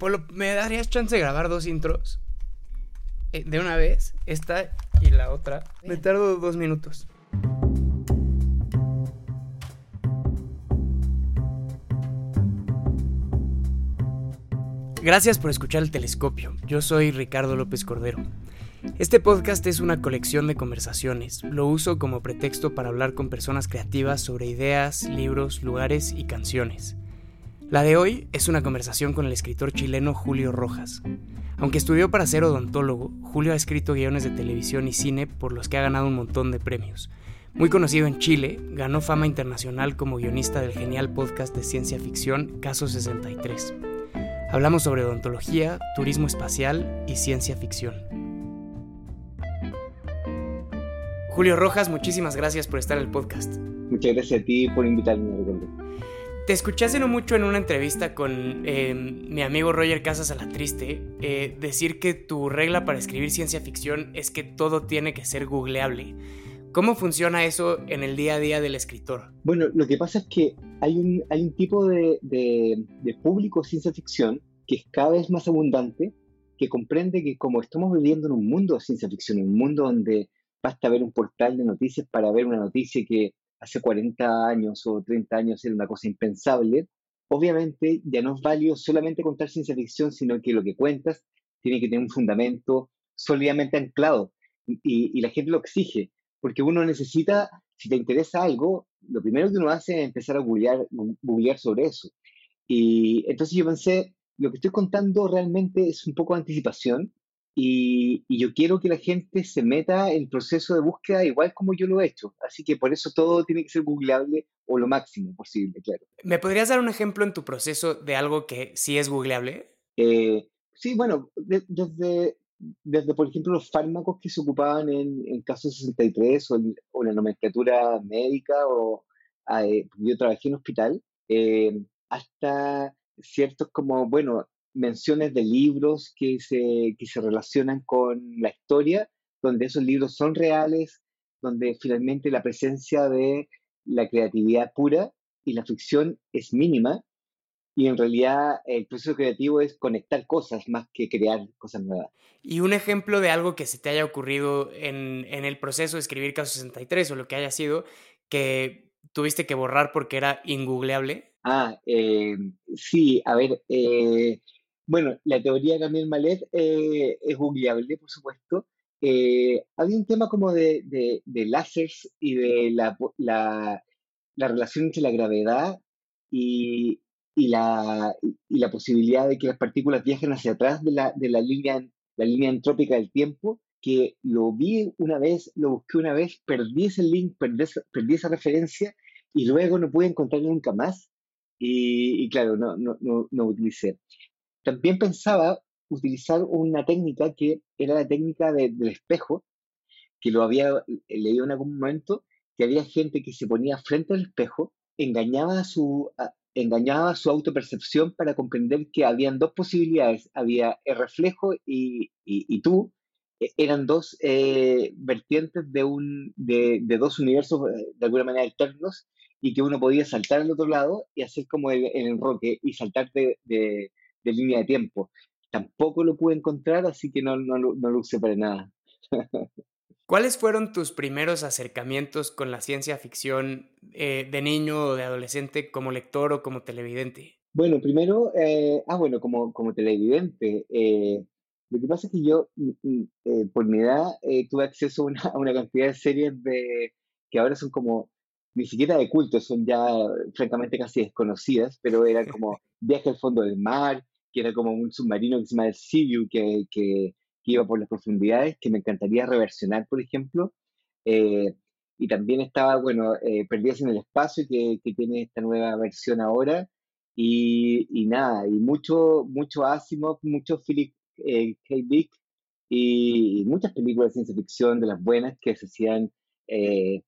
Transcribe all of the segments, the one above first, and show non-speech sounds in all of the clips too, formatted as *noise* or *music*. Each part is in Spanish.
Polo, ¿me darías chance de grabar dos intros? Eh, de una vez, esta y la otra. Me tardo dos minutos. Gracias por escuchar el telescopio. Yo soy Ricardo López Cordero. Este podcast es una colección de conversaciones. Lo uso como pretexto para hablar con personas creativas sobre ideas, libros, lugares y canciones. La de hoy es una conversación con el escritor chileno Julio Rojas. Aunque estudió para ser odontólogo, Julio ha escrito guiones de televisión y cine por los que ha ganado un montón de premios. Muy conocido en Chile, ganó fama internacional como guionista del genial podcast de ciencia ficción Caso 63. Hablamos sobre odontología, turismo espacial y ciencia ficción. Julio Rojas, muchísimas gracias por estar en el podcast. Muchas gracias a ti por invitarme. Te escuché hace no mucho en una entrevista con eh, mi amigo Roger Casas a la Triste eh, decir que tu regla para escribir ciencia ficción es que todo tiene que ser googleable. ¿Cómo funciona eso en el día a día del escritor? Bueno, lo que pasa es que hay un, hay un tipo de, de, de público ciencia ficción que es cada vez más abundante, que comprende que como estamos viviendo en un mundo de ciencia ficción, un mundo donde basta ver un portal de noticias para ver una noticia que hace 40 años o 30 años era una cosa impensable, obviamente ya no es válido solamente contar ciencia ficción, sino que lo que cuentas tiene que tener un fundamento sólidamente anclado y, la gente lo exige, porque uno necesita, si te interesa algo, lo primero que uno hace es empezar a googlear, sobre eso. Y entonces yo pensé, lo que estoy contando realmente es un poco de anticipación, y, yo quiero que la gente se meta en el proceso de búsqueda igual como yo lo he hecho. Así que por eso todo tiene que ser googleable o lo máximo posible, claro. ¿Me podrías dar un ejemplo en tu proceso de algo que sí es googleable? Eh, sí, bueno, desde, desde, por ejemplo, los fármacos que se ocupaban en, en caso 63 o, o, la nomenclatura médica, o eh, yo trabajé en hospital, eh, hasta ciertos como, bueno, menciones de libros que se, que se relacionan con la historia, donde esos libros son reales, donde finalmente la presencia de la creatividad pura y la ficción es mínima, y en realidad el proceso creativo es conectar cosas más que crear cosas nuevas. Y un ejemplo de algo que se te haya ocurrido en, en el proceso de escribir Caso 63 o lo que haya sido, que tuviste que borrar porque era ingoogleable. Ah, eh, sí, a ver, eh, bueno, la teoría de Camille Malet eh, es googleable, por supuesto. Eh, había un tema como de, de, de láseres y de la, la, la, relación entre la gravedad y, y, la, y la posibilidad de que las partículas viajen hacia atrás de la, de la, línea, la línea entrópica del tiempo, que lo vi una vez, lo busqué una vez, perdí ese link, perdí, perdí esa referencia y luego no pude encontrarlo nunca más. Y, y claro, no, no, no, no utilicé. También pensaba utilizar una técnica que era la técnica del espejo, que lo había leído en algún momento, que había gente que se ponía frente al espejo, engañaba su, engañaba su autopercepción para comprender que habían dos posibilidades, había el reflejo y, y, tú, e, eran dos eh, vertientes de, un, de, de, dos universos eh, de alguna manera alternos y que uno podía saltar al otro lado y hacer como el, el enroque y saltar de, de línea de tiempo. Tampoco lo pude encontrar, así que no, no, no lo usé para nada. *laughs* ¿Cuáles fueron tus primeros acercamientos con la ciencia ficción eh, de niño o de adolescente como lector o como televidente? Bueno, primero, eh, ah, bueno, como, como televidente. Eh, lo que pasa es que yo, mm, mm, eh, por mi edad, tuve acceso a una, a una, cantidad de series de, que ahora son como ni siquiera de culto, son ya francamente casi desconocidas, pero eran como *laughs* Viaje al fondo del mar, que era como un submarino que se llama el Sea que, que, iba por las profundidades, que me encantaría reversionar, por ejemplo. Eh, y también estaba, bueno, eh, Perdidas en el Espacio, que, que, tiene esta nueva versión ahora. Y, y nada, y mucho, mucho Asimov, mucho Philip eh, K. Dick, y, y, muchas películas de ciencia ficción de las buenas que se hacían eh,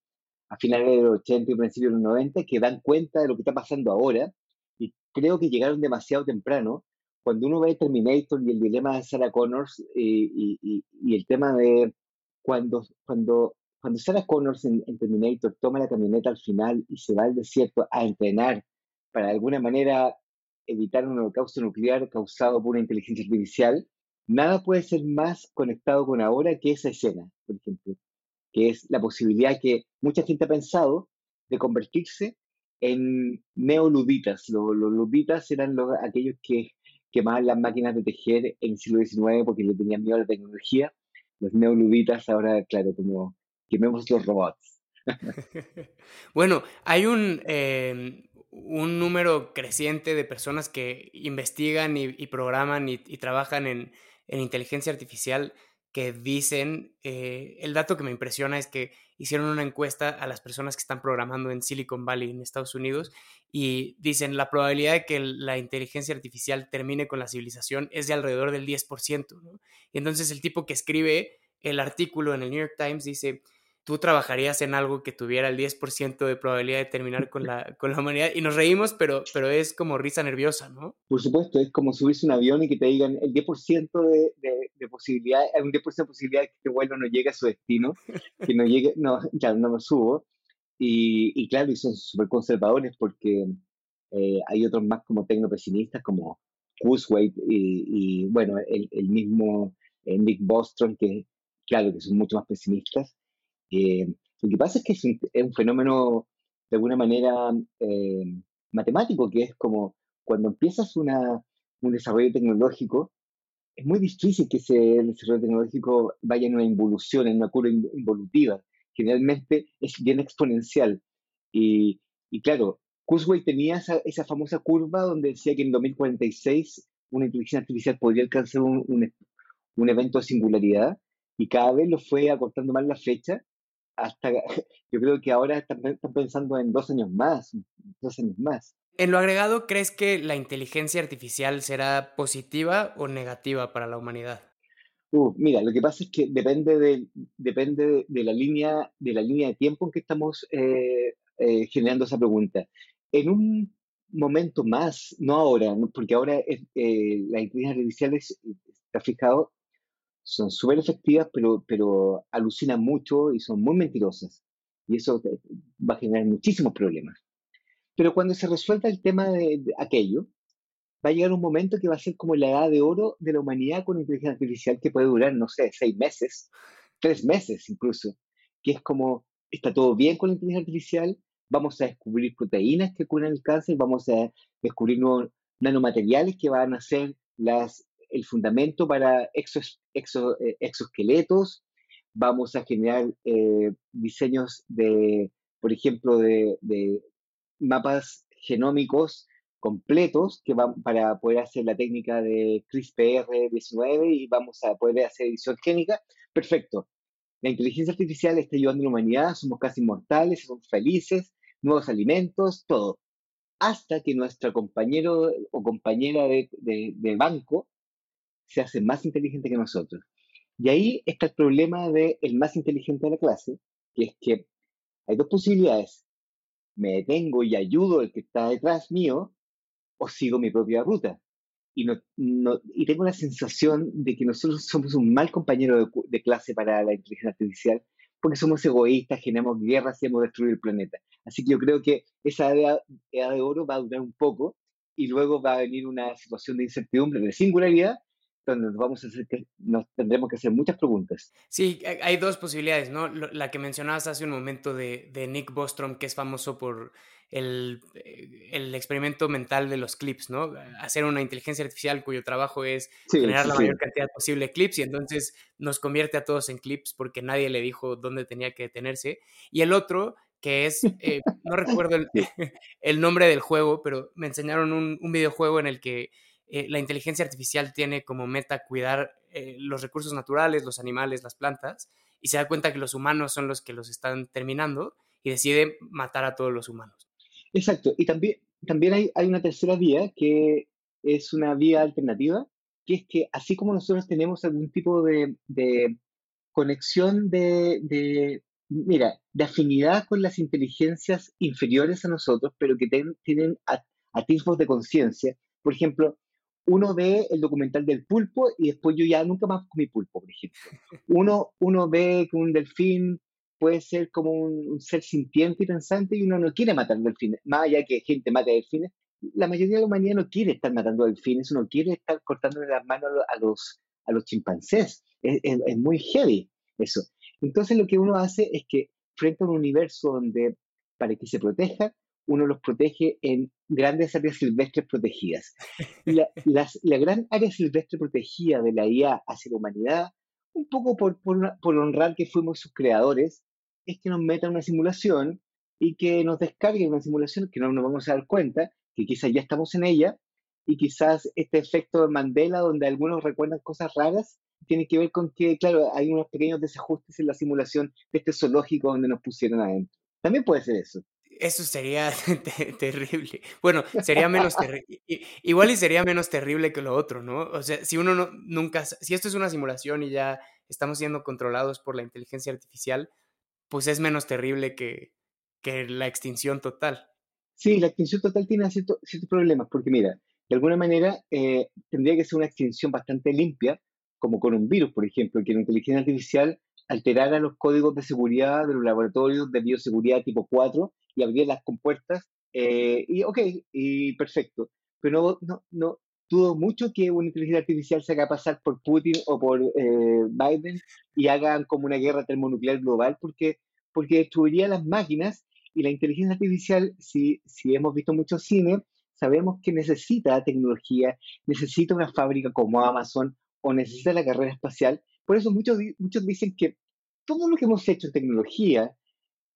a finales de los 80 y principios de los 90 que dan cuenta de lo que está pasando ahora y creo que llegaron demasiado temprano. Cuando uno ve Terminator y el dilema de Sarah Connors y, y, y el tema de cuando, cuando, cuando Sarah Connors en, en, Terminator toma la camioneta al final y se va al desierto a entrenar para de alguna manera evitar un holocausto nuclear causado por una inteligencia artificial, nada puede ser más conectado con ahora que esa escena, por ejemplo, que es la posibilidad que mucha gente ha pensado de convertirse en neoluditas. Los, los luditas eran los, aquellos que quemaban las máquinas de tejer en el siglo XIX porque le tenían miedo a la tecnología. Los neoluditas ahora, claro, como quememos los robots. *laughs* bueno, hay un, em, un número creciente de personas que investigan y, programan y, trabajan en, inteligencia artificial que dicen, eh, el dato que me impresiona es que hicieron una encuesta a las personas que están programando en Silicon Valley, en Estados Unidos, y dicen la probabilidad de que la inteligencia artificial termine con la civilización es de alrededor del 10%. Y entonces el tipo que escribe el artículo en el New York Times dice, tú trabajarías en algo que tuviera el 10% de probabilidad de terminar con la, con la humanidad. Y nos reímos, pero, pero es como risa nerviosa, ¿no? Por supuesto, es como subirse un avión y que te digan el 10% de, de, de, posibilidad, hay un 10% de posibilidad de que este vuelo no llegue a su destino, *laughs* que no llegue, no, ya no me subo. Y, y claro, y son súper conservadores porque eh, hay otros más como tecnopesimistas, como Kurzweil y, y bueno, el, el mismo eh, Nick Bostrom, que claro, que son mucho más pesimistas. Eh, lo que pasa es que es un, fenómeno de alguna manera eh, matemático, que es como cuando empiezas una, un desarrollo tecnológico, es muy difícil que ese desarrollo tecnológico vaya en una involución, en una curva involutiva. Generalmente es bien exponencial. Y, y claro, Kurzweil tenía esa, esa, famosa curva donde decía que en 2046 una inteligencia artificial podría alcanzar un, un, un evento de singularidad y cada vez lo fue acortando más la fecha hasta, *laughs* yo creo que ahora están, pensando en dos años más, dos años más. En lo agregado, ¿crees que la inteligencia artificial será positiva o negativa para la humanidad? Uh, mira, lo que pasa es que depende de, depende de, la, línea, de la línea de tiempo en que estamos eh, eh, generando esa pregunta. En un momento más, no ahora, porque ahora es, eh, la inteligencia artificial está fijado son súper efectivas, pero, pero alucinan mucho y son muy mentirosas. Y eso va a generar muchísimos problemas. Pero cuando se resuelva el tema de, aquello, va a llegar un momento que va a ser como la edad de oro de la humanidad con inteligencia artificial que puede durar, no sé, seis meses, tres meses incluso, que es como, está todo bien con la inteligencia artificial, vamos a descubrir proteínas que curan el cáncer, vamos a descubrir nuevos nanomateriales que van a ser las el fundamento para eh, exoesqueletos, vamos a generar eh, diseños de, por ejemplo, de, mapas genómicos completos que van para poder hacer la técnica de CRISPR-19 y vamos a poder hacer edición génica. Perfecto. La inteligencia artificial está ayudando a la humanidad, somos casi inmortales, somos felices, nuevos alimentos, todo. Hasta que nuestro compañero o compañera de banco se hace más inteligente que nosotros. Y ahí está el problema del el más inteligente de la clase, que es que hay dos posibilidades. Me detengo y ayudo al que está detrás mío o sigo mi propia ruta. Y, tengo la sensación de que nosotros somos un mal compañero de, clase para la inteligencia artificial porque somos egoístas, generamos guerras y hemos destruido el planeta. Así que yo creo que esa edad de oro va a durar un poco y luego va a venir una situación de incertidumbre, de singularidad, donde nos vamos a hacer que nos tendremos que hacer muchas preguntas. Sí, hay dos posibilidades, ¿no? La que mencionabas hace un momento de, de Nick Bostrom, que es famoso por el, eh, el, experimento mental de los clips, ¿no? Hacer una inteligencia artificial cuyo trabajo es generar la mayor cantidad posible de clips y entonces nos convierte a todos en clips porque nadie le dijo dónde tenía que detenerse. Y el otro, que es, eh, no *laughs* recuerdo el, *laughs* el, nombre del juego, pero me enseñaron un, un videojuego en el que eh, la inteligencia artificial tiene como meta cuidar eh, los recursos naturales, los animales, las plantas, y se da cuenta que los humanos son los que los están terminando y decide matar a todos los humanos. Exacto, y también, también hay, hay una tercera vía que es una vía alternativa, que es que así como nosotros tenemos algún tipo de, conexión de, de, mira, de afinidad con las inteligencias inferiores a nosotros, pero que tienen atisbos de conciencia, por ejemplo, uno ve el documental del pulpo y después yo ya nunca más comí pulpo, por ejemplo. Uno, uno ve que un delfín puede ser como un, ser sintiente y pensante y uno no quiere matar delfines. Más allá que gente mate delfines, la mayoría de la humanidad no quiere estar matando delfines, no quiere estar cortándole las manos a los, a los chimpancés. Es, es, muy heavy eso. Entonces lo que uno hace es que frente a un universo donde para que se proteja, uno los protege en grandes áreas silvestres protegidas. La, *laughs* la gran área silvestre protegida de la IA hacia la humanidad, un poco por, por, por honrar que fuimos sus creadores, es que nos metan una simulación y que nos descarguen una simulación que no nos vamos a dar cuenta, que quizás ya estamos en ella, y quizás este efecto de Mandela, donde algunos recuerdan cosas raras, tiene que ver con que, claro, hay unos pequeños desajustes en la simulación de este zoológico donde nos pusieron adentro. También puede ser eso. Eso sería *laughs* terrible. Bueno, sería menos terrible. Igual y sería menos terrible que lo otro, ¿no? O sea, si uno no, nunca, si esto es una simulación y ya estamos siendo controlados por la inteligencia artificial, pues es menos terrible que, que la extinción total. Sí, la extinción total tiene ciertos, problemas, porque mira, de alguna manera eh, tendría que ser una extinción bastante limpia, como con un virus, por ejemplo, que la inteligencia artificial alterara los códigos de seguridad de los laboratorios de bioseguridad tipo 4 y abriera las compuertas, eh, y ok, y perfecto. Pero no, no, no, dudo mucho que una inteligencia artificial se haga pasar por Putin o por eh, Biden y hagan como una guerra termonuclear global, porque, porque destruiría las máquinas y la inteligencia artificial, si, si hemos visto mucho cine, sabemos que necesita tecnología, necesita una fábrica como Amazon o necesita la carrera espacial. Por eso muchos, muchos dicen que todo lo que hemos hecho en tecnología,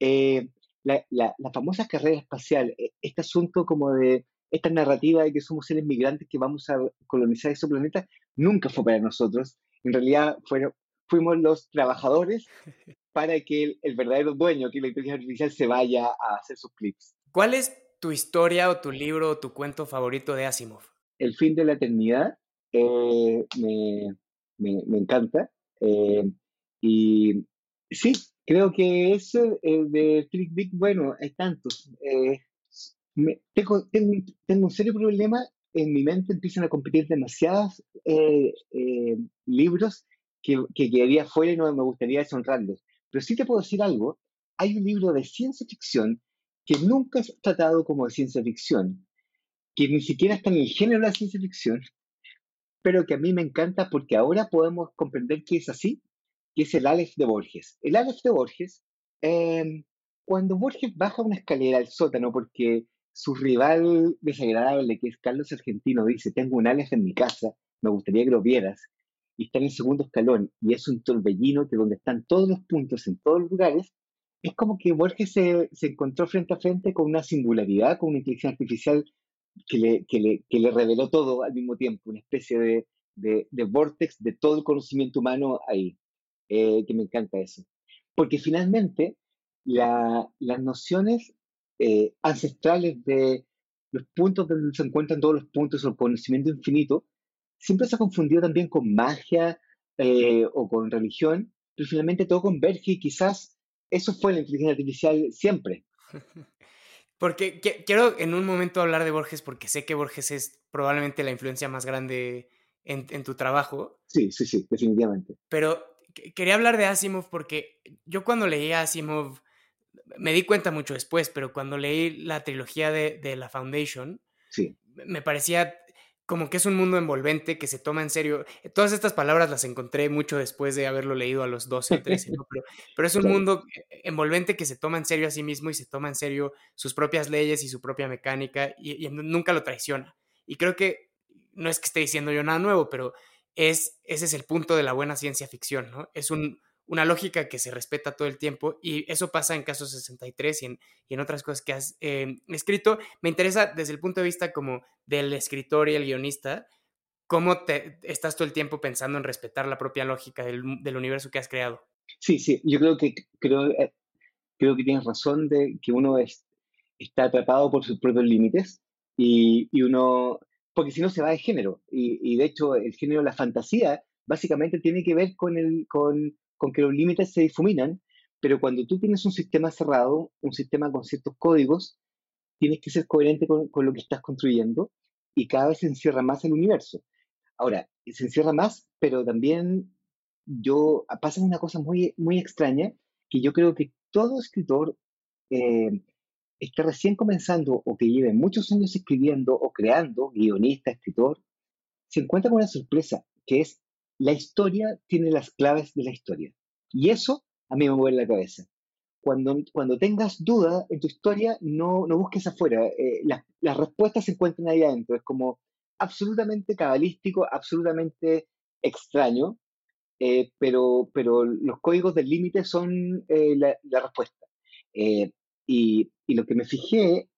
eh, la, la, famosa carrera espacial, e, este asunto como de esta narrativa de que somos seres migrantes que vamos a colonizar ese planeta, nunca fue para nosotros. En realidad fueron, fuimos los trabajadores *laughs* para que el, verdadero dueño, que la inteligencia artificial, se vaya a hacer sus clips. ¿Cuál es tu historia o tu libro o tu cuento favorito de Asimov? El fin de la eternidad eh, me, me, encanta. Eh, y sí, creo que ese de Trick Dick, bueno, hay tantos. Eh, tengo, un serio problema en mi mente, empiezan a competir demasiados libros que, que quedaría fuera y no me gustaría deshonrarlos. Pero sí te puedo decir algo, hay un libro de ciencia ficción que nunca es tratado como de ciencia ficción, que ni siquiera está en el género de la ciencia ficción, pero que a mí me encanta porque ahora podemos comprender que es así, que es el Aleph de Borges. El Aleph de Borges, em, cuando Borges baja una escalera al sótano porque su rival desagradable, que es Carlos Argentino, dice, tengo un Aleph en mi casa, me gustaría que lo vieras, y está en el segundo escalón y es un torbellino que donde están todos los puntos en todos los lugares, es como que Borges se, se encontró frente a frente con una singularidad, con una inteligencia artificial que le, que le, que le reveló todo al mismo tiempo, una especie de, de, de vortex de todo el conocimiento humano ahí, eh, que me encanta eso. Porque finalmente la, las nociones eh, ancestrales de los puntos donde se encuentran todos los puntos o el conocimiento infinito siempre se ha confundido también con magia eh, o con religión, pero finalmente todo converge y quizás eso fue la inteligencia artificial siempre. *laughs* Porque quiero en un momento hablar de Borges porque sé que Borges es probablemente la influencia más grande en, en tu trabajo. Sí, sí, sí, definitivamente. Pero quería hablar de Asimov porque yo cuando leí a Asimov me di cuenta mucho después, pero cuando leí la trilogía de, de la Foundation, sí. me parecía como que es un mundo envolvente que se toma en serio. Todas estas palabras las encontré mucho después de haberlo leído a los 12 o 13, pero, es un mundo envolvente que se toma en serio a sí mismo y se toma en serio sus propias leyes y su propia mecánica y, nunca lo traiciona. Y creo que no es que esté diciendo yo nada nuevo, pero es, ese es el punto de la buena ciencia ficción, ¿no? Es un, una lógica que se respeta todo el tiempo y eso pasa en Caso 63 y en, y en otras cosas que has eh, escrito. Me interesa desde el punto de vista como del escritor y el guionista, cómo te, estás todo el tiempo pensando en respetar la propia lógica del, universo que has creado. Sí, sí, yo creo que, creo, eh, creo que tienes razón de que uno es, está atrapado por sus propios límites y, y uno, porque si no se va de género y, y de hecho el género, la fantasía, básicamente tiene que ver con, el, con con que los límites se difuminan, pero cuando tú tienes un sistema cerrado, un sistema con ciertos códigos, tienes que ser coherente con, lo que estás construyendo y cada vez se encierra más el universo. Ahora, se encierra más, pero también yo, pasa una cosa muy, muy extraña, que yo creo que todo escritor, eh, esté recién comenzando o que lleve muchos años escribiendo o creando, guionista, escritor, se encuentra con una sorpresa, que es la historia tiene las claves de la historia. Y eso a mí me mueve la cabeza. Cuando, cuando tengas duda en tu historia, no, no busques afuera. Eh, las respuestas se encuentran ahí adentro. Es como absolutamente cabalístico, absolutamente extraño, eh, pero, pero los códigos del límite son eh, la, respuesta. y, y, lo que me fijé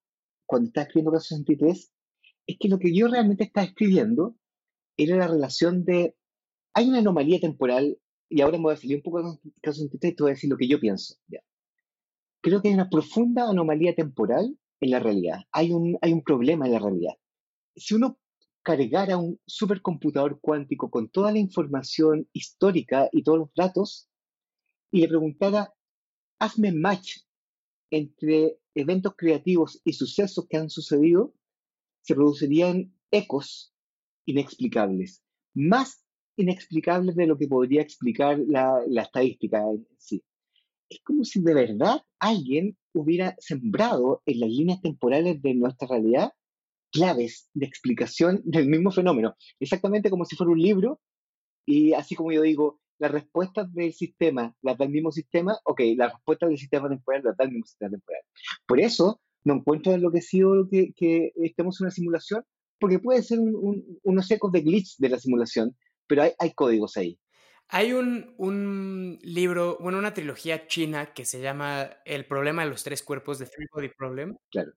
cuando estaba escribiendo Caso 63 es que lo que yo realmente estaba escribiendo era la relación de, hay una anomalía temporal, y ahora me voy a salir un poco de caso 63 y te voy a decir lo que yo pienso. ¿ya? Creo que hay una profunda anomalía temporal en la realidad, hay un, hay un problema en la realidad. Si uno cargara un supercomputador cuántico con toda la información histórica y todos los datos y le preguntara, hazme match entre eventos creativos y sucesos que han sucedido, se producirían ecos inexplicables, más inexplicables de lo que podría explicar la, estadística en sí. Es como si de verdad alguien hubiera sembrado en las líneas temporales de nuestra realidad claves de explicación del mismo fenómeno, exactamente como si fuera un libro, y así como yo digo, las respuestas del sistema las da el mismo sistema, ok, las respuestas del sistema temporal las da el mismo sistema temporal. Por eso no encuentro enloquecido que, que estemos en una simulación, porque puede ser unos ecos de glitch de la simulación, pero hay, hay códigos ahí. Hay un, un, libro, bueno, una trilogía china que se llama El problema de los tres cuerpos, de Three Body Problem. Claro.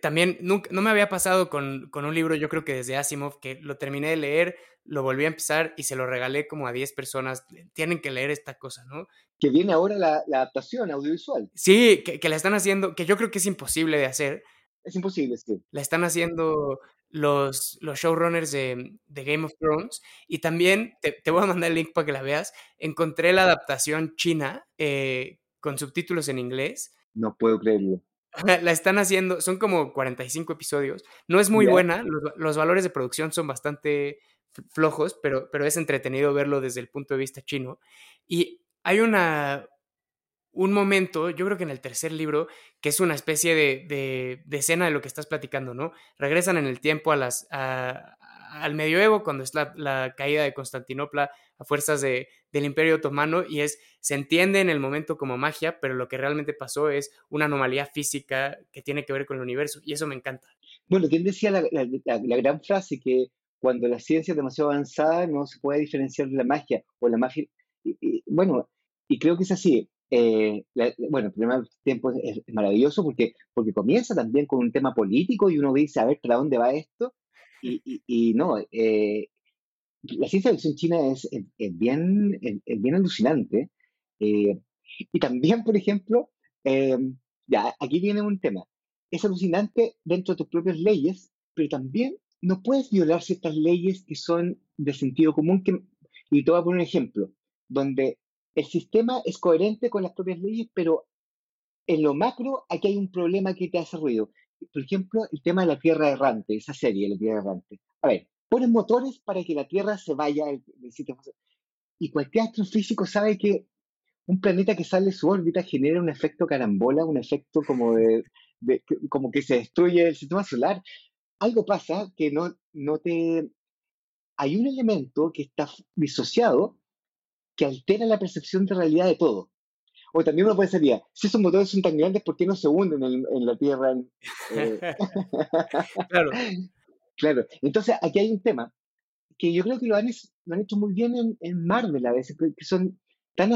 También nunca, no me había pasado con, con, un libro, yo creo que desde Asimov, que lo terminé de leer, lo volví a empezar y se lo regalé como a 10 personas. Tienen que leer esta cosa, ¿no? Que viene ahora la, la adaptación audiovisual. Sí, que, que la están haciendo, que yo creo que es imposible de hacer. Es imposible, sí. La están haciendo los, los showrunners de, de, Game of Thrones. Y también, te, te, voy a mandar el link para que la veas, encontré la adaptación china eh, con subtítulos en inglés. No puedo creerlo. *laughs* La están haciendo, son como 45 episodios. No es muy buena, los, los, valores de producción son bastante flojos, pero, pero es entretenido verlo desde el punto de vista chino. Y hay una, un momento, yo creo que en el tercer libro, que es una especie de, de, escena de lo que estás platicando, ¿no? Regresan en el tiempo a las, al medioevo, cuando es la, caída de Constantinopla a fuerzas de, del Imperio Otomano, y es, se entiende en el momento como magia, pero lo que realmente pasó es una anomalía física que tiene que ver con el universo, y eso me encanta. Bueno, ¿quién decía la, la gran frase que cuando la ciencia es demasiado avanzada no se puede diferenciar de la magia, o la magia, bueno, y creo que es así, eh, bueno, el primer tiempo es, maravilloso porque, porque comienza también con un tema político y uno dice, a ver, ¿para dónde va esto? Y, y, no, eh, la ciencia ficción china es, es, bien, es, bien alucinante. Eh, y también, por ejemplo, ya, aquí viene un tema. Es alucinante dentro de tus propias leyes, pero también no puedes violar ciertas leyes que son de sentido común. Que, y te voy a poner un ejemplo, donde el sistema es coherente con las propias leyes, pero en lo macro aquí hay un problema que te hace ruido. Por ejemplo, el tema de la Tierra errante, esa serie, la Tierra errante. A ver, ponen motores para que la Tierra se vaya del sitio. Y cualquier astrofísico sabe que un planeta que sale de su órbita genera un efecto carambola, un efecto como de, como que se destruye el sistema solar. Algo pasa que no, no te... Hay un elemento que está disociado que altera la percepción de realidad de todo. O también uno puede decir, si esos motores son tan grandes, ¿por qué no se hunden en, la Tierra? *laughs* Eh? claro. *laughs* Claro. Entonces, aquí hay un tema que yo creo que lo han, lo han hecho muy bien en, en, Marvel a veces, que son tan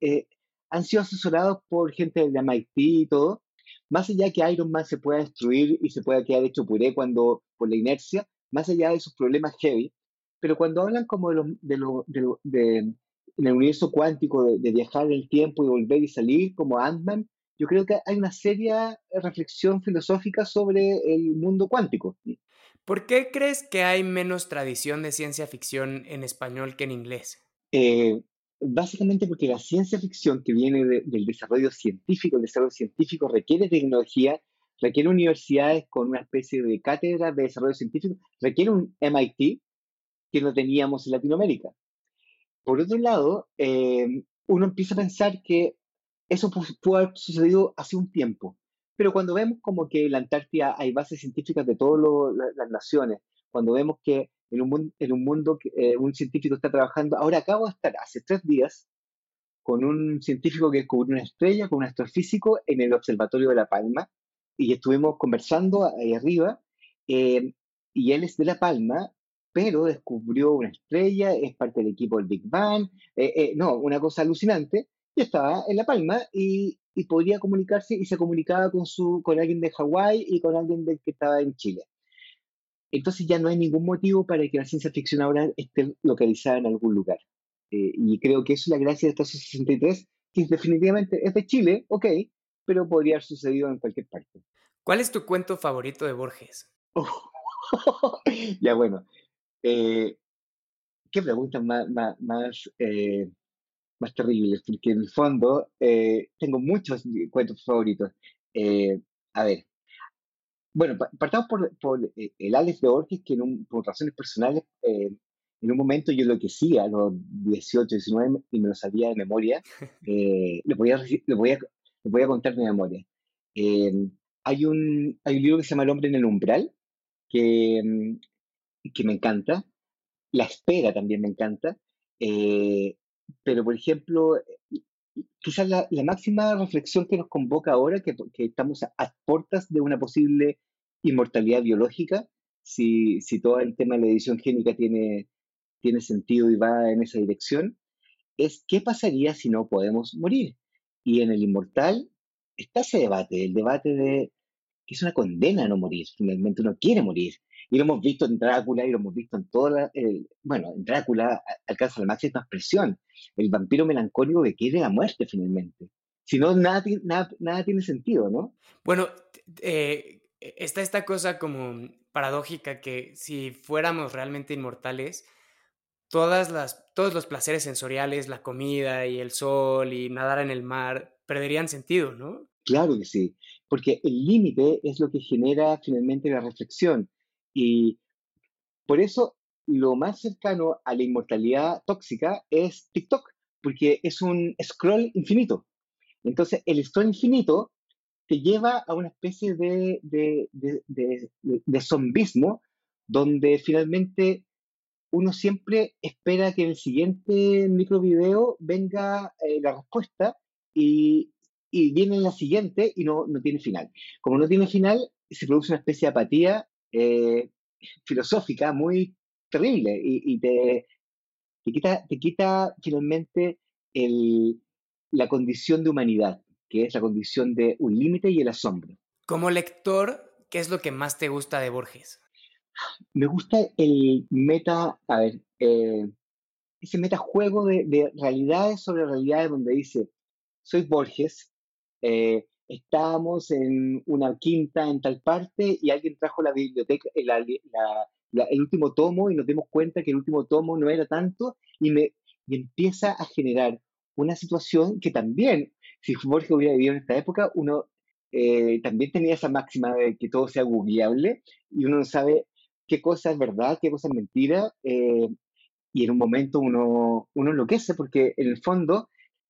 eh, han sido asesorados por gente de MIT y todo, más allá que Iron Man se pueda destruir y se pueda quedar hecho puré cuando, por la inercia, más allá de sus problemas heavy, pero cuando hablan como de, lo, de, lo, de, en el universo cuántico de, viajar en el tiempo y volver y salir como Ant-Man, yo creo que hay una seria reflexión filosófica sobre el mundo cuántico. ¿Por qué crees que hay menos tradición de ciencia ficción en español que en inglés? Eh, básicamente porque la ciencia ficción que viene del desarrollo científico, el desarrollo científico requiere tecnología, requiere universidades con una especie de cátedra de desarrollo científico, requiere un MIT que no teníamos en Latinoamérica. Por otro lado, eh, uno empieza a pensar que eso pudo haber sucedido hace un tiempo, pero cuando vemos como que en la Antártida hay bases científicas de todas las naciones, cuando vemos que en un, en un mundo que eh, un científico está trabajando, ahora acabo de estar hace tres días con un científico que descubrió una estrella, con un astrofísico en el Observatorio de La Palma, y estuvimos conversando ahí arriba, eh, y él es de La Palma, pero descubrió una estrella, es parte del equipo del Big Bang, eh, eh, no, una cosa alucinante, y estaba en La Palma y, y, podría comunicarse y se comunicaba con, su, con alguien de Hawái y con alguien de, que estaba en Chile. Entonces ya no hay ningún motivo para que la ciencia ficción ahora esté localizada en algún lugar. Eh, y creo que eso es la gracia de esta 63, que definitivamente es de Chile, ok, pero podría haber sucedido en cualquier parte. ¿Cuál es tu cuento favorito de Borges? *laughs* ya bueno, eh, qué preguntas más, más, más, eh, más, terribles, porque en el fondo tengo muchos cuentos favoritos. a ver, bueno, partamos por, por el Alex de Borges, que por razones personales en un momento yo lo que sí, a los 18, 19, y me lo sabía de memoria, *laughs* eh, lo, voy a, lo, voy a, lo voy a contar de memoria. Eh, hay, un, hay un libro que se llama El hombre en el umbral, que, mm, que me encanta. La espera también me encanta. Eh, pero, por ejemplo, quizás la, la, máxima reflexión que nos convoca ahora, que, que estamos a, a, puertas de una posible inmortalidad biológica, si, si todo el tema de la edición génica tiene, tiene sentido y va en esa dirección, es qué pasaría si no podemos morir. Y en el inmortal está ese debate, el debate de que es una condena no morir, finalmente uno quiere morir. Y lo hemos visto en Drácula y lo hemos visto en toda bueno, en Drácula alcanza la máxima expresión, el vampiro melancólico que quiere la muerte finalmente. Si no, nada, nada, nada tiene sentido, ¿no? Bueno, eh, está esta cosa como paradójica que si fuéramos realmente inmortales, todas las, todos los placeres sensoriales, la comida y el sol y nadar en el mar, perderían sentido, ¿no? Claro que sí, porque el límite es lo que genera finalmente la reflexión. Y por eso lo más cercano a la inmortalidad tóxica es TikTok, porque es un scroll infinito. Entonces, el scroll infinito te lleva a una especie de, de, de, de, zombismo donde finalmente uno siempre espera que en el siguiente microvideo venga eh, la respuesta y, y, viene la siguiente y no, no, tiene final. Como no tiene final, se produce una especie de apatía eh, filosófica muy terrible y, y te, te, quita, te quita finalmente el, la condición de humanidad, que es la condición de un límite y el asombro. Como lector, ¿qué es lo que más te gusta de Borges? Me gusta el meta, a ver, eh, ese metajuego de, de realidades sobre realidades donde dice, soy Borges, eh, estábamos en una quinta en tal parte y alguien trajo la biblioteca, eh, el último tomo y nos dimos cuenta que el último tomo no era tanto y, me, empieza a generar una situación que también, si Borges hubiera vivido en esta época, uno eh, también tenía esa máxima de que todo sea googleable y uno no sabe qué cosa es verdad, qué cosa es mentira, eh, y en un momento uno, uno enloquece porque en el fondo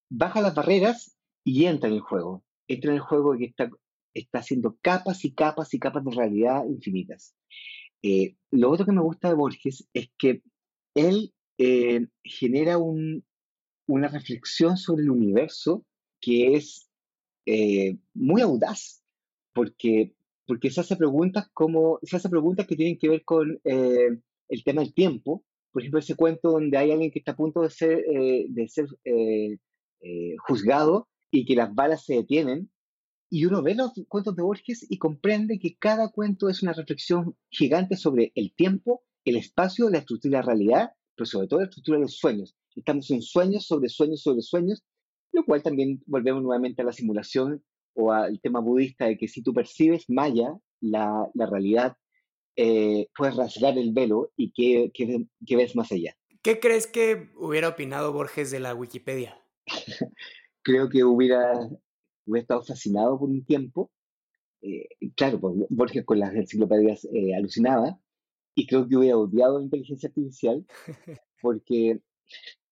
baja las barreras y entra en el juego. Entra en el juego que está, está haciendo capas y capas y capas de realidad infinitas. Eh, lo otro que me gusta de Borges es que él eh, genera un, una reflexión sobre el universo que es muy audaz, porque porque se hace preguntas como, se hace preguntas que tienen que ver con eh, el tema del tiempo. Por ejemplo, ese cuento donde hay alguien que está a punto de ser, eh, de ser eh, juzgado y que las balas se detienen. Y uno ve los cuentos de Borges y comprende que cada cuento es una reflexión gigante sobre el tiempo, el espacio, la estructura de la realidad, pero sobre todo la estructura de los sueños. Estamos en sueños sobre sueños sobre sueños, lo cual también volvemos nuevamente a la simulación o al tema budista de que si tú percibes Maya, la, la realidad, eh, puedes rasgar el velo y que, que, ves más allá. ¿Qué crees que hubiera opinado Borges de la Wikipedia? *laughs* Creo que hubiera, hubiera estado fascinado por un tiempo. Eh, claro, Borges con las enciclopedias eh, alucinaba y creo que hubiera odiado la inteligencia artificial *laughs* porque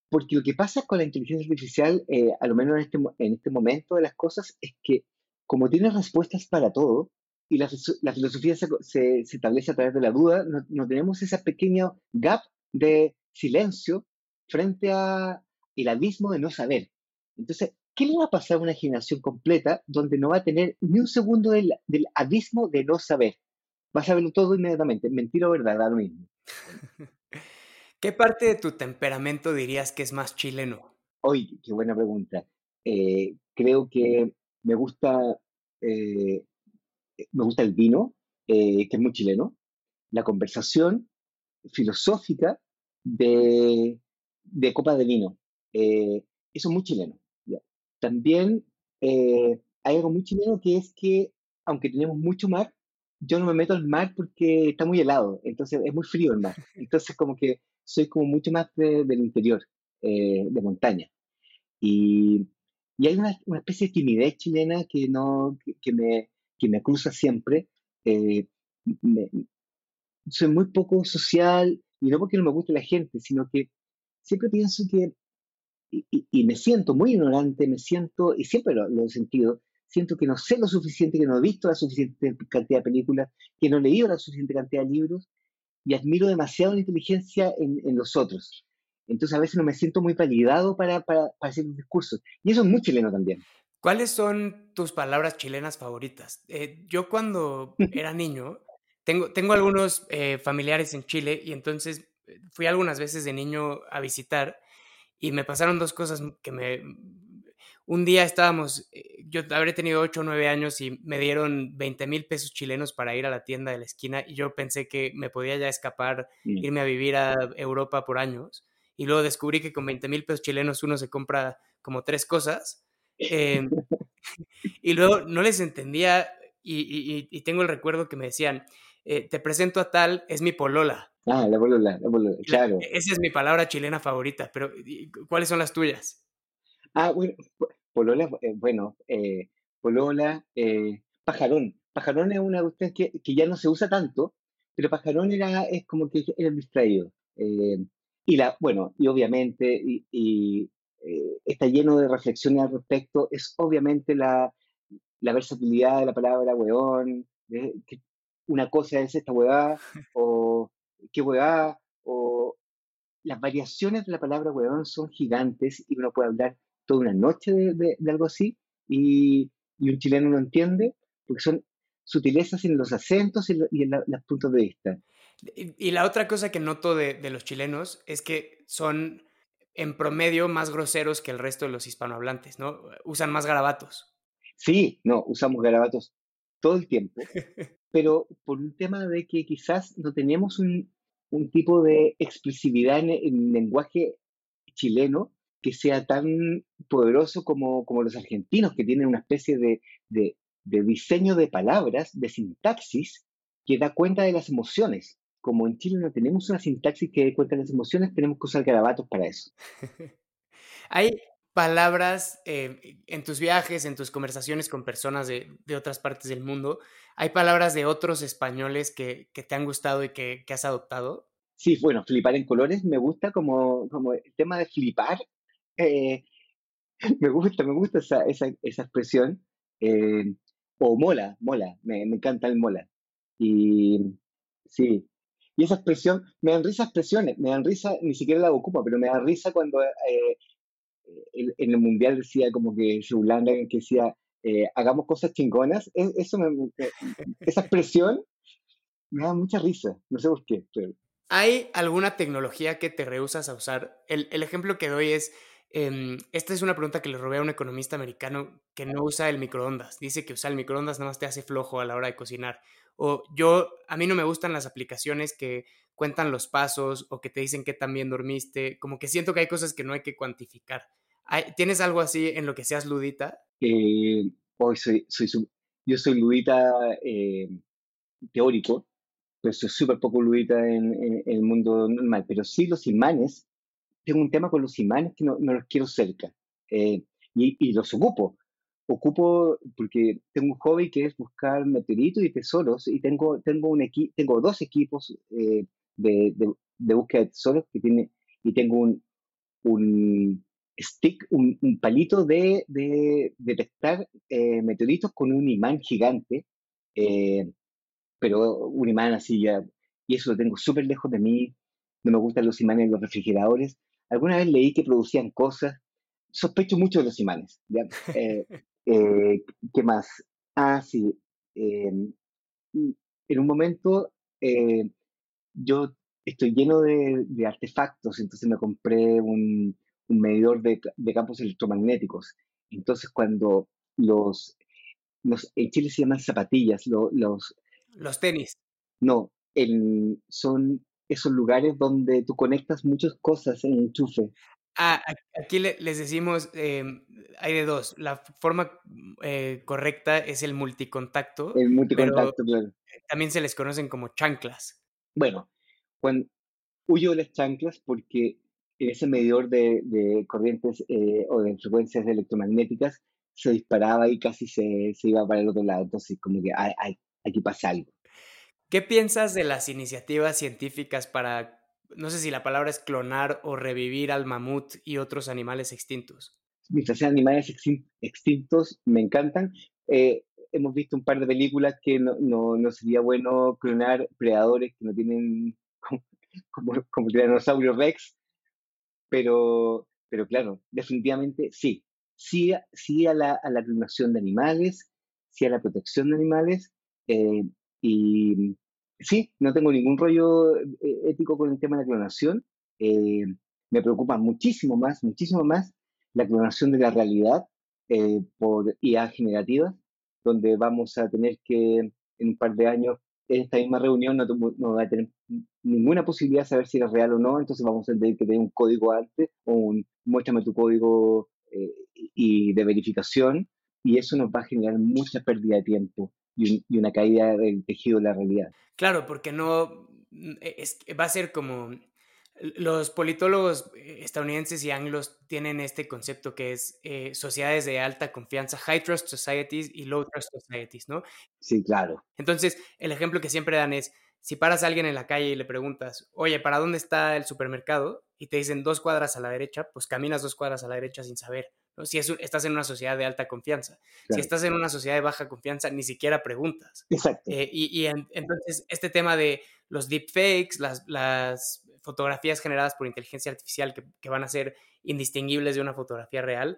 porque lo que pasa con la inteligencia artificial, eh, a lo menos en este, en este momento de las cosas, es que como tiene respuestas para todo, y la, filosofía se, establece a través de la duda, no, tenemos ese pequeño gap de silencio frente a el abismo de no saber. Entonces, ¿qué le va a pasar a una generación completa donde no va a tener ni un segundo del, abismo de no saber? Va a saberlo todo inmediatamente, mentira o verdad, da lo mismo. *laughs* ¿Qué parte de tu temperamento dirías que es más chileno? Oye, qué buena pregunta. Eh, creo que me gusta, eh, me gusta el vino, eh, que es muy chileno, la conversación filosófica de, de copa de vino. eso es muy chileno. También hay algo muy chileno que es que, aunque tenemos mucho mar, yo no me meto al mar porque está muy helado, entonces es muy frío el mar. *laughs* Entonces como que soy como mucho más del interior, de montaña. Y, y hay una, una, especie de timidez chilena que, no, que, me, que me acusa siempre. Eh, soy muy poco social, y no porque no me guste la gente, sino que siempre pienso que, y, y, me siento muy ignorante, me siento, y siempre lo, lo, he sentido, siento que no sé lo suficiente, que no he visto la suficiente cantidad de películas, que no he leído la suficiente cantidad de libros, y admiro demasiado la inteligencia en, en los otros. Entonces a veces no me siento muy validado para, para, hacer un discurso. Y eso es muy chileno también. ¿Cuáles son tus palabras chilenas favoritas? Eh, yo cuando *laughs* era niño, tengo, tengo algunos eh, familiares en Chile y entonces eh, fui algunas veces de niño a visitar y me pasaron dos cosas que me... Un día estábamos, yo habré tenido 8 o 9 años y me dieron 20 mil pesos chilenos para ir a la tienda de la esquina y yo pensé que me podía ya escapar, mm. irme a vivir a Europa por años y luego descubrí que con 20 mil pesos chilenos uno se compra como tres cosas. Em, *laughs* y luego no les entendía y, tengo el recuerdo que me decían, eh, te presento a tal, es mi polola. Ah, la polola, la polola, claro. esa es mi palabra chilena favorita, pero ¿cuáles son las tuyas? Ah, bueno, polola, eh, bueno, eh, polola, pajarón. Pajarón es una cuestión que, que, ya no se usa tanto, pero pajarón era, es como que era distraído. Y, la, bueno, y obviamente, y, está lleno de reflexiones al respecto, es obviamente la, la versatilidad de la palabra weón, que una cosa es esta weá, o qué weá, o las variaciones de la palabra weón son gigantes y uno puede hablar toda una noche de, de, algo así y, y, un chileno no entiende porque son sutilezas en los acentos y en, los puntos de vista. Y, la otra cosa que noto de, los chilenos es que son en promedio más groseros que el resto de los hispanohablantes, ¿no? Usan más garabatos. Sí, no, usamos garabatos todo el tiempo, *laughs* pero por un tema de que quizás no tenemos un, tipo de expresividad en el lenguaje chileno que sea tan poderoso como, como los argentinos, que tienen una especie de, de, de diseño de palabras, de sintaxis, que da cuenta de las emociones como en Chile no tenemos una sintaxis que dé cuenta de las emociones, tenemos que usar garabatos para eso. *laughs* Hay palabras eh, en tus viajes, en tus conversaciones con personas de, otras partes del mundo, ¿hay palabras de otros españoles que, te han gustado y que, has adoptado? Sí, bueno, flipar en colores me gusta como, como el tema de flipar. Eh, *laughs* me gusta, me gusta esa, esa, esa expresión. Eh, o mola, mola, me, me encanta el mola. Y sí, y esa expresión, me dan risa expresiones, me dan risa, ni siquiera la ocupa, pero me da risa cuando eh, en el mundial decía como que se que decía, eh, hagamos cosas chingonas. E, eso esa expresión me da mucha risa, no sé por qué. ¿Hay alguna tecnología que te rehusas a usar? El, el ejemplo que doy es, em, esta es una pregunta que le robé a un economista americano que no usa el microondas. Dice que usar el microondas nada más te hace flojo a la hora de cocinar. O yo, a mí no me gustan las aplicaciones que cuentan los pasos o que te dicen que también dormiste. Como que siento que hay cosas que no hay que cuantificar. ¿Tienes algo así en lo que seas ludita? Eh, hoy soy, soy, yo soy ludita eh, teórico, pero soy súper poco ludita en, el mundo normal. Pero sí los imanes, tengo un tema con los imanes que no, los quiero cerca. Eh, y, y, los ocupo ocupo, porque tengo un hobby que es buscar meteoritos y tesoros, y tengo, tengo, un tengo dos equipos eh, de, de, búsqueda de tesoros que tiene, y tengo un, un stick, un, palito de, detectar eh, meteoritos con un imán gigante, eh, pero un imán así ya, y eso lo tengo súper lejos de mí, no me gustan los imanes en los refrigeradores. Alguna vez leí que producían cosas, sospecho mucho de los imanes. *laughs* ¿Qué más? Ah, sí. en un momento yo estoy lleno de, artefactos, entonces me compré un, medidor de, campos electromagnéticos. Entonces cuando los, los, en Chile se llaman zapatillas, los... Los tenis. No, son esos lugares donde tú conectas muchas cosas en enchufe. Ah, aquí les decimos, em, hay de dos. La forma eh, correcta es el multicontacto. El multicontacto, claro. También se les conocen como chanclas. Bueno, cuando huyo de las chanclas porque en ese medidor de, corrientes eh, o de frecuencias electromagnéticas se disparaba y casi se, iba para el otro lado. Entonces, como que hay, aquí pasa algo. ¿Qué piensas de las iniciativas científicas para, no sé si la palabra es clonar o revivir al mamut y otros animales extintos? Mientras sean animales extintos, me encantan. Eh, hemos visto un par de películas que no, no, sería bueno clonar predadores que no tienen *laughs* como, como, el tiranosaurio Rex, pero, pero claro, definitivamente sí. Sí, sí a, la, a la clonación de animales, sí a la protección de animales, eh, y sí, no tengo ningún rollo eh, ético con el tema de la clonación. Eh, me preocupa muchísimo más, muchísimo más la clonación de la realidad por IA generativas donde vamos a tener que en un par de años, en esta misma reunión, no, va a tener ninguna posibilidad de saber si es real o no, entonces vamos a tener que tener un código antes o un muéstrame tu código eh, y de verificación, y eso nos va a generar mucha pérdida de tiempo y, y una caída del tejido de la realidad. Claro, porque no es, va a ser como los politólogos eh, estadounidenses y anglos tienen este concepto que es eh, sociedades de alta confianza, high trust societies y low trust societies, ¿no? Sí, claro. Entonces, el ejemplo que siempre dan es, si paras a alguien en la calle y le preguntas, oye, ¿para dónde está el supermercado? Y te dicen dos cuadras a la derecha, pues caminas dos cuadras a la derecha sin saber. ¿no? Si estás en una sociedad de alta confianza. Si estás en una sociedad de baja confianza, ni siquiera preguntas. Exacto. Eh, y, entonces, este tema de los deepfakes, las, las fotografías generadas por inteligencia artificial que, van a ser indistinguibles de una fotografía real,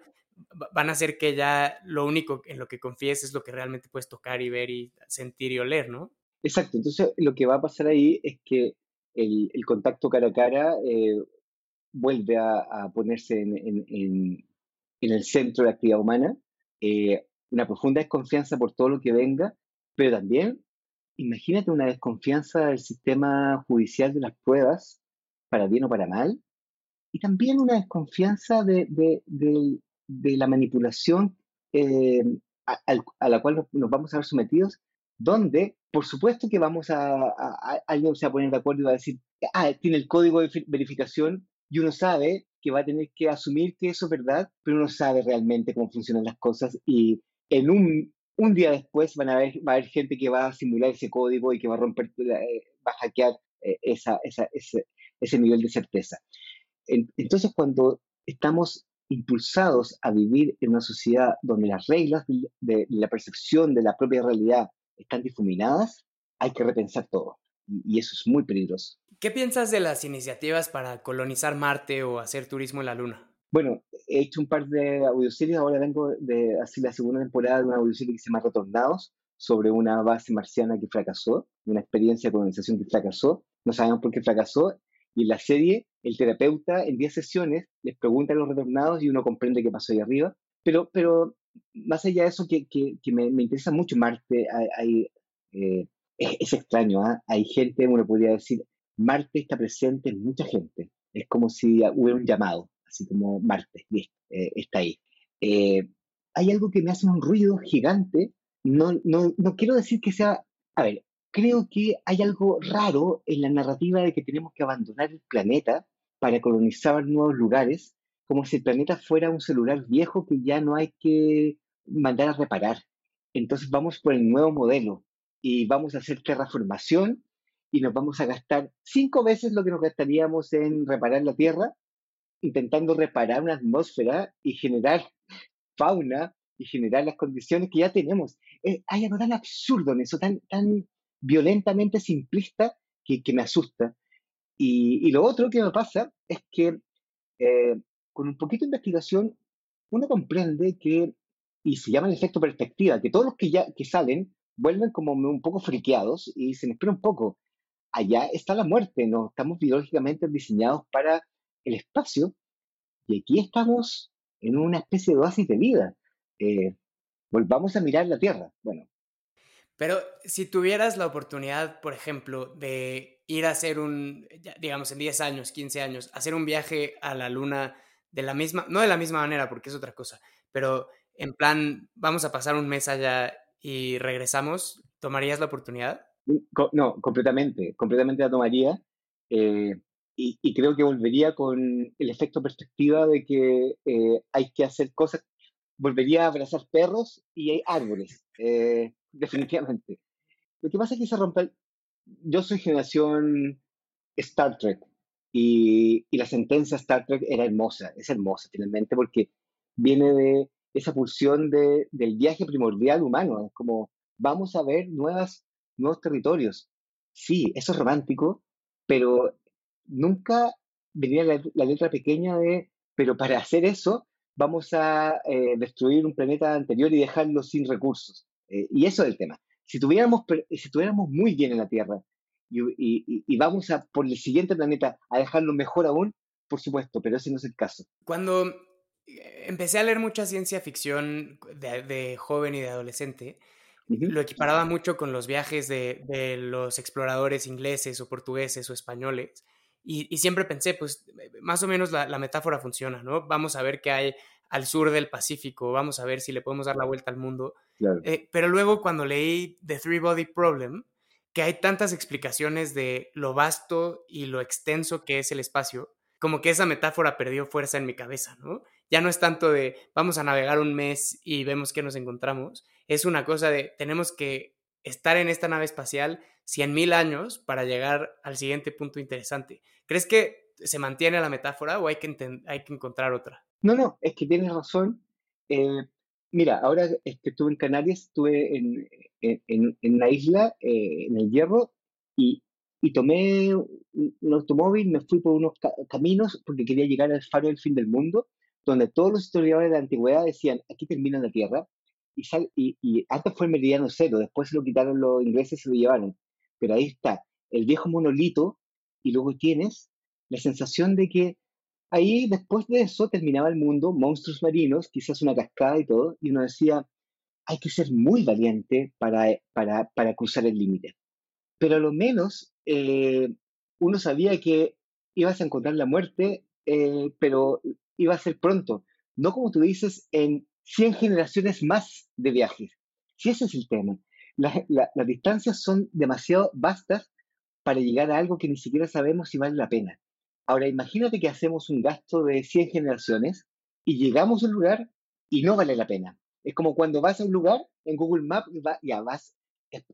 van a hacer que ya lo único en lo que confíes es lo que realmente puedes tocar y ver y sentir y oler, ¿no? Exacto, entonces lo que va a pasar ahí es que el, contacto cara a cara eh, vuelve a, ponerse en, el centro de la actividad humana, eh, una profunda desconfianza por todo lo que venga, pero también imagínate una desconfianza del sistema judicial de las pruebas para bien o para mal, y también una desconfianza de, la manipulación eh, a, la cual nos, vamos a ver sometidos, donde, por supuesto que vamos a, alguien se va a poner de acuerdo y va a decir, ah, tiene el código de verificación y uno sabe que va a tener que asumir que eso es verdad, pero uno sabe realmente cómo funcionan las cosas y en un, un día después van a ver, va a haber gente que va a simular ese código y que va a romper, eh, va a hackear eh, esa, esa, ese nivel de certeza. Entonces, cuando estamos impulsados a vivir en una sociedad donde las reglas de, la percepción de la propia realidad están difuminadas, hay que repensar todo. Y, eso es muy peligroso. ¿Qué piensas de las iniciativas para colonizar Marte o hacer turismo en la Luna? Bueno, he hecho un par de audioseries, ahora vengo de hacer la segunda temporada de una audioserie que se llama Retornados, sobre una base marciana que fracasó, una experiencia de colonización que fracasó. No sabemos por qué fracasó y en la serie, el terapeuta en 10 sesiones les pregunta a los retornados y uno comprende qué pasó ahí arriba. Pero, pero más allá de eso, que, que, me, me, interesa mucho Marte, hay, eh, es, extraño, ¿ah? hay gente, uno podría decir, Marte está presente en mucha gente. Es como si hubiera un llamado, así como Marte, eh, está ahí. Eh, hay algo que me hace un ruido gigante. No, no, no quiero decir que sea, a ver, creo que hay algo raro en la narrativa de que tenemos que abandonar el planeta para colonizar nuevos lugares, como si el planeta fuera un celular viejo que ya no hay que mandar a reparar. Entonces vamos por el nuevo modelo y vamos a hacer terraformación y nos vamos a gastar cinco veces lo que nos gastaríamos en reparar la Tierra intentando reparar una atmósfera y generar fauna y generar las condiciones que ya tenemos. Eh, hay algo tan absurdo en eso, tan, tan violentamente simplista que, me asusta. Y, lo otro que me pasa es que eh, con un poquito de investigación uno comprende que, y se llama el efecto perspectiva, que todos los que ya que salen vuelven como un poco friqueados y dicen, espera un poco, allá está la muerte, no estamos biológicamente diseñados para el espacio y aquí estamos en una especie de oasis de vida. Eh, volvamos a mirar la Tierra. Bueno. Pero si tuvieras la oportunidad, por ejemplo, de ir a hacer un, digamos, en 10 años, 15 años, hacer un viaje a la Luna de la misma, no de la misma manera, porque es otra cosa, pero en plan, vamos a pasar un mes allá y regresamos, ¿tomarías la oportunidad? Mm, no, completamente, completamente la tomaría. Eh, y, creo que volvería con el efecto perspectiva de que eh, hay que hacer cosas, volvería a abrazar perros y árboles, eh, definitivamente. Lo que pasa es que se rompe, yo soy generación Star Trek y, y, la sentencia Star Trek era hermosa, es hermosa finalmente porque viene de esa pulsión de, del viaje primordial humano, es como vamos a ver nuevas, nuevos territorios. Sí, eso es romántico, pero nunca venía la, letra pequeña de, pero para hacer eso vamos a eh, destruir un planeta anterior y dejarlo sin recursos. Eh, y eso es el tema. Si tuviéramos, si tuviéramos muy bien en la Tierra y, y, vamos a por el siguiente planeta a dejarlo mejor aún, por supuesto, pero ese no es el caso. Cuando eh, empecé a leer mucha ciencia ficción de, de joven y de adolescente, lo equiparaba mucho con los viajes de, de, los exploradores ingleses o portugueses o españoles. Y, siempre pensé, pues más o menos la, metáfora funciona, ¿no? Vamos a ver qué hay al sur del Pacífico, vamos a ver si le podemos dar la vuelta al mundo. Eh, pero luego cuando leí The Three Body Problem, que hay tantas explicaciones de lo vasto y lo extenso que es el espacio, como que esa metáfora perdió fuerza en mi cabeza, ¿no? Ya no es tanto de vamos a navegar un mes y vemos qué nos encontramos, es una cosa de tenemos que estar en esta nave espacial 100.000 años para llegar al siguiente punto interesante. ¿Crees que se mantiene la metáfora o hay que, hay que encontrar otra? No, no, es que tienes razón. Eh, mira, ahora que estuve en Canarias, estuve en, en, en una isla, eh, en el Hierro, y, y tomé un, automóvil, me fui por unos caminos porque quería llegar al faro del fin del mundo, donde todos los historiadores de la antigüedad decían, aquí termina la Tierra, y, sal, y, y antes fue el meridiano cero, después se lo quitaron los ingleses y se lo llevaron pero ahí está el viejo monolito y luego tienes la sensación de que ahí después de eso terminaba el mundo, monstruos marinos, quizás una cascada y todo, y uno decía, hay que ser muy valiente para, para, para cruzar el límite. Pero a lo menos eh, uno sabía que ibas a encontrar la muerte, eh, pero iba a ser pronto. No como tú dices, en 100 generaciones más de viajes. Si ese es el tema las distancias son demasiado vastas para llegar a algo que ni siquiera sabemos si vale la pena. Ahora, imagínate que hacemos un gasto de 100 generaciones y llegamos a un lugar y no vale la pena. Es como cuando vas a un lugar en Google Maps, ya vas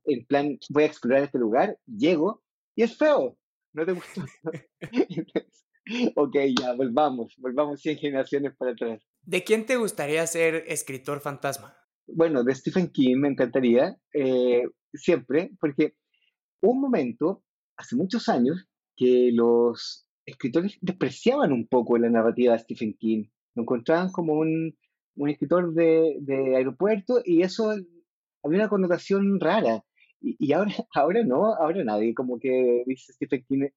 en plan, voy a explorar este lugar, llego y es feo. ¿No te gustó? *laughs* ok, ya, volvamos, volvamos 100 generaciones para atrás. ¿De quién te gustaría ser escritor fantasma? bueno, de Stephen King me encantaría, eh, siempre, porque un momento, hace muchos años, que los escritores despreciaban un poco la narrativa de Stephen King. Lo encontraban como un, un escritor de, de, aeropuerto y eso había una connotación rara. Y, ahora, *laughs* ahora no, ahora nadie como que dice Stephen King.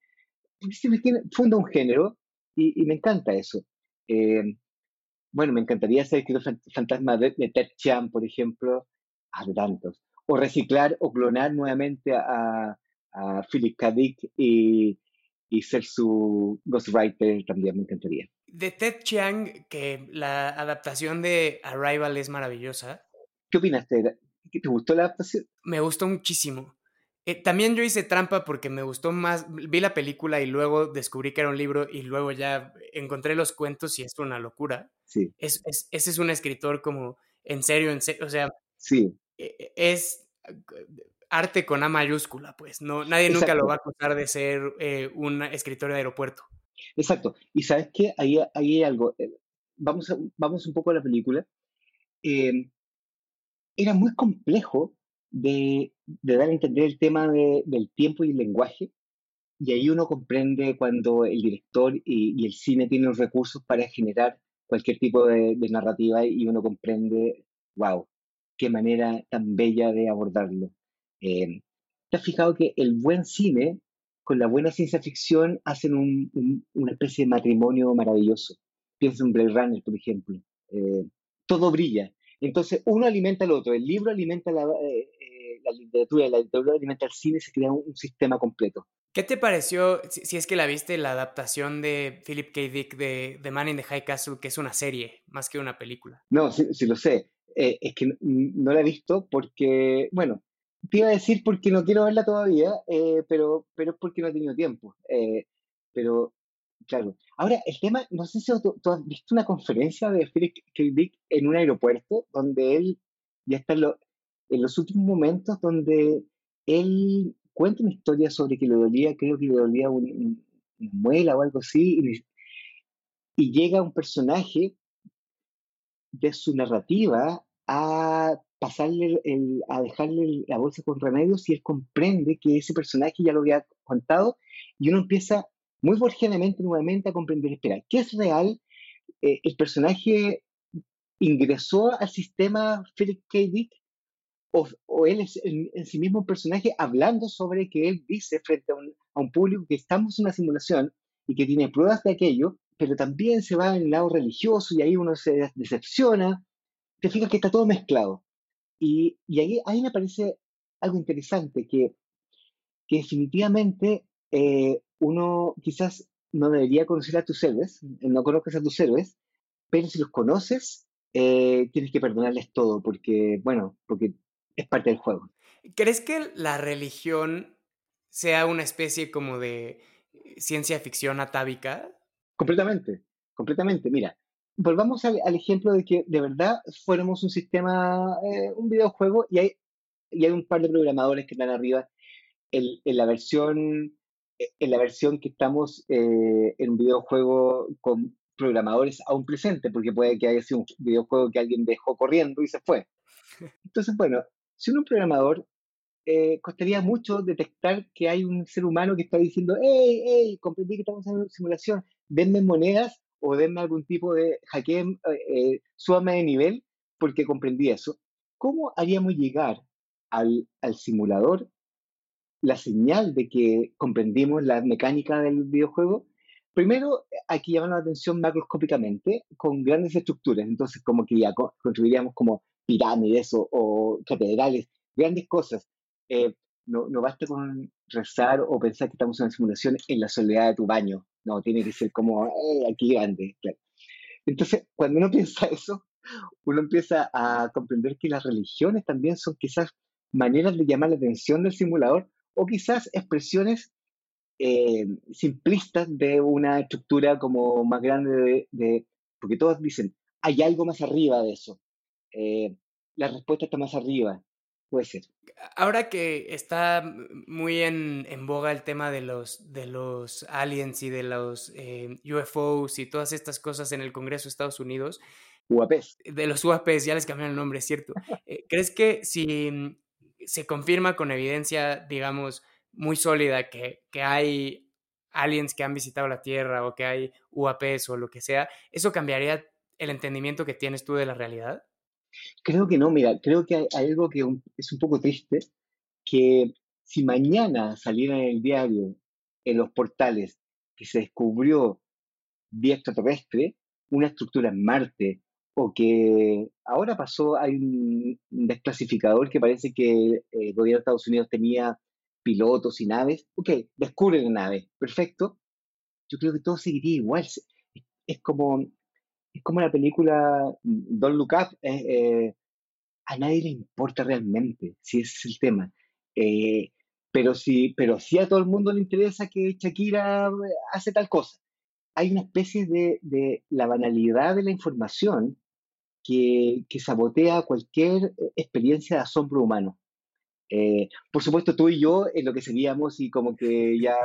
Stephen King funda un género y, me encanta eso. Eh, bueno, me encantaría ser escritor fantasma de, Ted Chan, por ejemplo, a ah, tantos. O reciclar o clonar nuevamente a, a Philip K. Dick y, y ser su ghostwriter también me encantaría. De Ted Chiang, que la adaptación de Arrival es maravillosa. ¿Qué opinaste? ¿Te gustó la adaptación? Me gustó muchísimo. Eh, también yo hice trampa porque me gustó más, vi la película y luego descubrí que era un libro y luego ya encontré los cuentos y es una locura. Sí. Es, es, ese es un escritor como en serio, en serio, o sea, sí. E, e, es arte con A mayúscula, pues, no, nadie nunca lo va a acusar de ser eh, un escritor de aeropuerto. Exacto. Y sabes qué, ahí, hay algo. Eh, vamos, vamos un poco a la película. Eh, era muy complejo de, dar a entender el tema del tiempo y el lenguaje. Y ahí uno comprende cuando el director y, el cine tienen los recursos para generar cualquier tipo de, narrativa y uno comprende, wow, qué manera tan bella de abordarlo. Eh, ¿Te has fijado que el buen cine con la buena ciencia ficción hacen una especie de matrimonio maravilloso? Piensa en Blade Runner, por ejemplo. Eh, todo brilla. Entonces, uno alimenta al otro. El libro alimenta la, eh, eh, la literatura, la literatura alimenta al cine, se crea un, sistema completo. ¿Qué te pareció, si, es que la viste, la adaptación de Philip K. Dick de The Man in the High Castle, que es una serie más que una película? No, sí, lo sé. es que no, la he visto porque, bueno, te iba a decir porque no quiero verla todavía, eh, pero, pero es porque no he tenido tiempo. Eh, pero, claro. Ahora, el tema, no sé si tú, has visto una conferencia de Philip K. Dick en un aeropuerto, donde él ya está en, los últimos momentos, donde él cuenta una historia sobre que le dolía, creo que le dolía una muela o algo así, y llega un personaje de su narrativa a pasarle a dejarle la bolsa con remedios y él comprende que ese personaje ya lo había contado y uno empieza muy borgianamente nuevamente a comprender, espera, ¿qué es real? Eh, ¿El personaje ingresó al sistema Philip K. Dick? O, o él es en, sí mismo un personaje hablando sobre que él dice frente a un, a un público que estamos en una simulación y que tiene pruebas de aquello, pero también se va el lado religioso y ahí uno se decepciona. Te fijas que está todo mezclado. Y, ahí, ahí, me parece algo interesante, que, que definitivamente eh, uno quizás no debería conocer a tus héroes, no conozcas a tus héroes, pero si los conoces, eh, tienes que perdonarles todo, porque, bueno, porque es parte del juego. ¿Crees que la religión sea una especie como de ciencia ficción atávica? Completamente, completamente. Mira, volvamos al, ejemplo de que de verdad fuéramos un sistema, eh, un videojuego y hay, y hay un par de programadores que están arriba en, la versión en la versión que estamos eh, en un videojuego con programadores aún presentes, porque puede que haya sido un videojuego que alguien dejó corriendo y se fue. *laughs* Entonces, bueno, si un programador eh, costaría mucho detectar que hay un ser humano que está diciendo, hey, hey, comprendí que estamos en una simulación, denme monedas o denme algún tipo de hackeo, eh, eh de nivel, porque comprendí eso. ¿Cómo haríamos llegar al, al simulador la señal de que comprendimos la mecánica del videojuego? Primero, aquí llaman la atención macroscópicamente con grandes estructuras, entonces como que construiríamos como pirámides o, o catedrales, grandes cosas. Eh, no, no basta con rezar o pensar que estamos en una simulación en la soledad de tu baño. No, tiene que ser como eh, aquí grande. Entonces, cuando uno *laughs* piensa eso, uno empieza a comprender que las religiones también son quizás maneras de llamar la atención del simulador o quizás expresiones eh, simplistas de una estructura como más grande de, porque todos dicen, hay algo más arriba de eso. Eh, la respuesta está más arriba. Puede ser. Ahora que está muy en, boga el tema de los, de los aliens y de los eh, UFOs y todas estas cosas en el Congreso de Estados Unidos. UAPs. De los UAPs, ya les cambiaron el nombre, es cierto. *laughs* Eh, ¿Crees que si se confirma con evidencia, digamos, muy sólida que, que hay aliens que han visitado la Tierra o que hay UAPs o lo que sea, ¿eso cambiaría el entendimiento que tienes tú de la realidad? Creo que no, mira, creo que hay, algo que es un poco triste, que si mañana saliera en el diario, en los portales, que se descubrió vía extraterrestre una estructura en Marte, o que ahora pasó, hay un desclasificador que parece que el gobierno de Estados Unidos tenía pilotos y naves, ok, descubren la nave, perfecto, yo creo que todo seguiría igual. Es como, es como la película Don't Look Up, eh, eh, a nadie le importa realmente, si ese es el tema. Eh, pero, sí, pero sí a todo el mundo le interesa que Shakira hace tal cosa. Hay una especie de, de la banalidad de la información que, que sabotea cualquier experiencia de asombro humano. por supuesto, tú y yo en lo que seguíamos y como que ya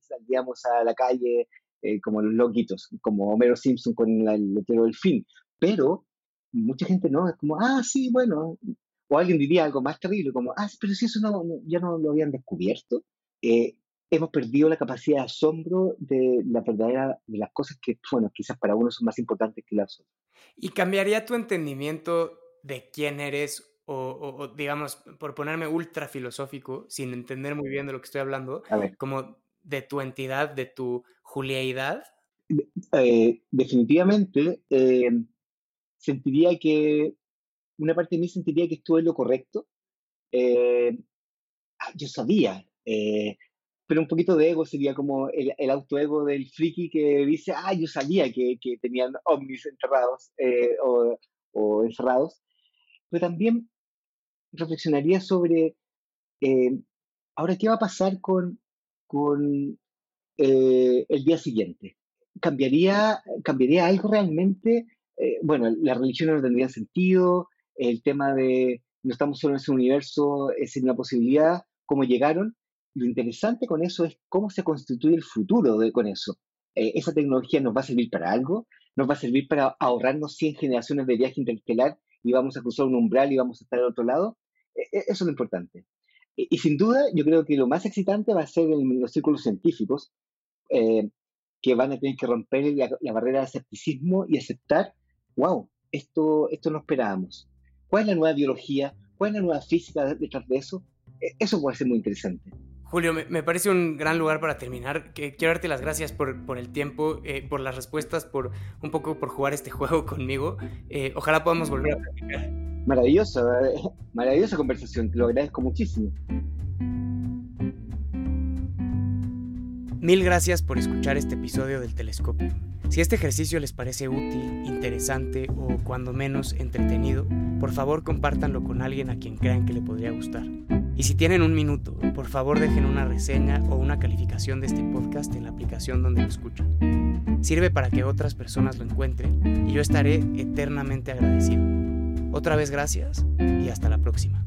salíamos a la calle eh, como los loquitos, como Homero Simpson con el letrero del fin. Pero mucha gente no, es como, ah, sí, bueno. O alguien diría algo más terrible, como, ah, pero si eso no, ya no lo habían descubierto. Eh, hemos perdido la capacidad de asombro de la verdadera, de las cosas que, bueno, quizás para uno son más importantes que las otras. ¿Y cambiaría tu entendimiento de quién eres o, digamos, por ponerme ultra filosófico, sin entender muy bien de lo que estoy hablando, como de tu entidad, de tu juliaidad? Eh, definitivamente, eh, sentiría que, una parte de mí sentiría que estuve en lo correcto. Eh, ah, yo sabía, pero un poquito de ego sería como el, el autoego del friki que dice, ah, yo sabía que, que tenían ovnis enterrados o, o encerrados. Pero también reflexionaría sobre, eh, ahora, ¿qué va a pasar con, con eh, el día siguiente? ¿Cambiaría, ¿Cambiaría algo realmente? Eh, bueno, la religión no tendría sentido, el tema de no estamos solo en ese universo es una posibilidad, cómo llegaron. Lo interesante con eso es cómo se constituye el futuro con eso. esa tecnología nos va a servir para algo, nos va a servir para ahorrarnos 100 generaciones de viaje interestelar y vamos a cruzar un umbral y vamos a estar al otro lado. E, e, eso es lo importante. Y, sin duda, yo creo que lo más excitante va a ser en los círculos científicos, eh, que van a tener que romper la, barrera de escepticismo y aceptar, wow, esto, esto no esperábamos. ¿Cuál es la nueva biología? ¿Cuál es la nueva física detrás de eso? E, eso puede ser muy interesante. Julio, me, parece un gran lugar para terminar. quiero darte las gracias por, por el tiempo, eh, por las respuestas, por un poco por jugar este *laughs* juego conmigo. Eh, ojalá podamos volver a platicar. Maravillosa, maravillosa conversación, te lo agradezco muchísimo. Mil gracias por escuchar este episodio del Telescopio. Si este ejercicio les parece útil, interesante o cuando menos entretenido, por favor compártanlo con alguien a quien crean que le podría gustar. Y si tienen un minuto, por favor dejen una reseña o una calificación de este podcast en la aplicación donde lo escuchan. Sirve para que otras personas lo encuentren y yo estaré eternamente agradecido. Otra vez gracias y hasta la próxima.